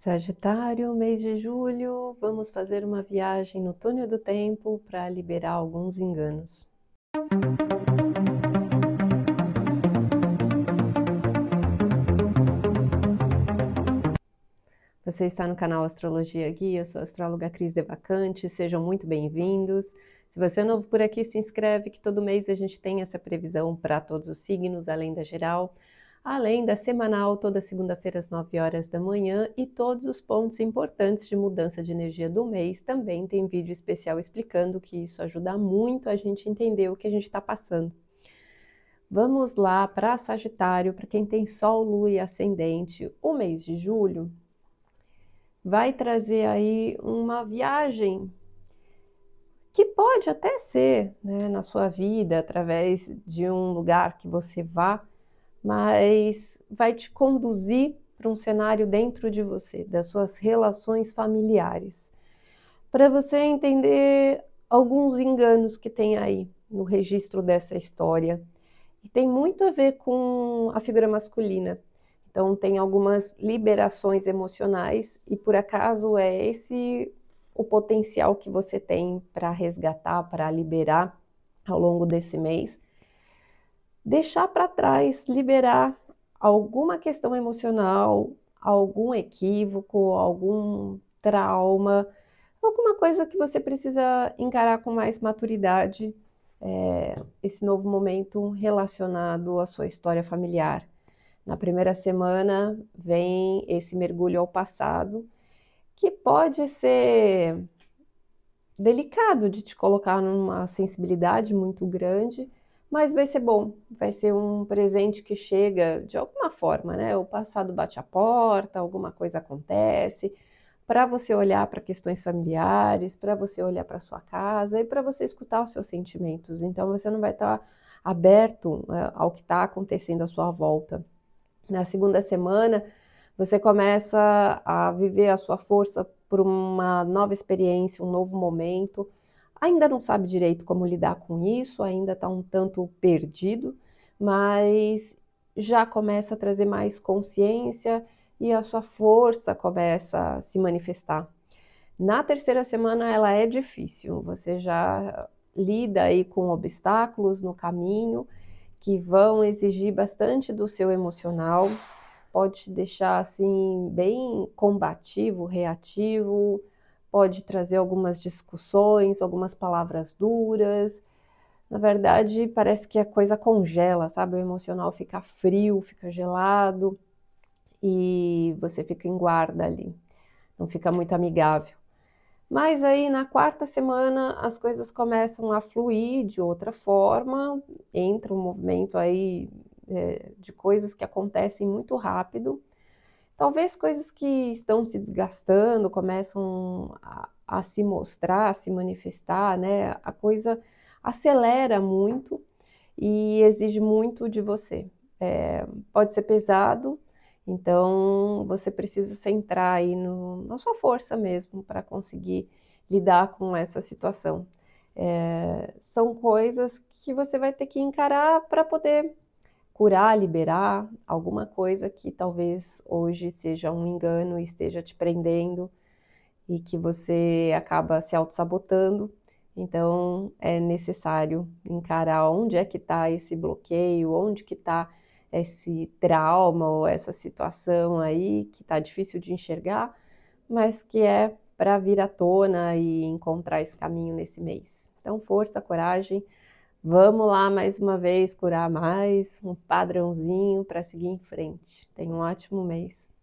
Sagitário, mês de julho, vamos fazer uma viagem no túnel do tempo para liberar alguns enganos. Você está no canal Astrologia Guia, eu sou a astróloga Cris Devacante, sejam muito bem-vindos. Se você é novo por aqui, se inscreve que todo mês a gente tem essa previsão para todos os signos, além da geral além da semanal toda segunda-feira às 9 horas da manhã e todos os pontos importantes de mudança de energia do mês. Também tem vídeo especial explicando que isso ajuda muito a gente entender o que a gente está passando. Vamos lá para Sagitário, para quem tem Sol, Lua e Ascendente, o mês de julho vai trazer aí uma viagem que pode até ser né, na sua vida através de um lugar que você vá mas vai te conduzir para um cenário dentro de você, das suas relações familiares, para você entender alguns enganos que tem aí no registro dessa história. E tem muito a ver com a figura masculina. Então, tem algumas liberações emocionais, e por acaso é esse o potencial que você tem para resgatar, para liberar ao longo desse mês deixar para trás, liberar alguma questão emocional, algum equívoco, algum trauma, alguma coisa que você precisa encarar com mais maturidade é, esse novo momento relacionado à sua história familiar. Na primeira semana vem esse mergulho ao passado, que pode ser delicado de te colocar numa sensibilidade muito grande, mas vai ser bom, vai ser um presente que chega de alguma forma, né? O passado bate a porta, alguma coisa acontece, para você olhar para questões familiares, para você olhar para sua casa e para você escutar os seus sentimentos. Então você não vai estar tá aberto né, ao que está acontecendo à sua volta. Na segunda semana, você começa a viver a sua força por uma nova experiência, um novo momento Ainda não sabe direito como lidar com isso, ainda está um tanto perdido, mas já começa a trazer mais consciência e a sua força começa a se manifestar. Na terceira semana ela é difícil, você já lida aí com obstáculos no caminho que vão exigir bastante do seu emocional, pode te deixar assim bem combativo, reativo, pode trazer algumas discussões, algumas palavras duras. Na verdade, parece que a coisa congela, sabe? O emocional fica frio, fica gelado e você fica em guarda ali. Não fica muito amigável. Mas aí na quarta semana as coisas começam a fluir de outra forma, entra um movimento aí é, de coisas que acontecem muito rápido Talvez coisas que estão se desgastando começam a, a se mostrar, a se manifestar, né? A coisa acelera muito e exige muito de você. É, pode ser pesado, então você precisa centrar aí no, na sua força mesmo para conseguir lidar com essa situação. É, são coisas que você vai ter que encarar para poder curar, liberar alguma coisa que talvez hoje seja um engano e esteja te prendendo e que você acaba se auto-sabotando. Então é necessário encarar onde é que está esse bloqueio, onde que está esse trauma ou essa situação aí que está difícil de enxergar, mas que é para vir à tona e encontrar esse caminho nesse mês. Então, força, coragem Vamos lá mais uma vez curar mais um padrãozinho para seguir em frente. Tenha um ótimo mês.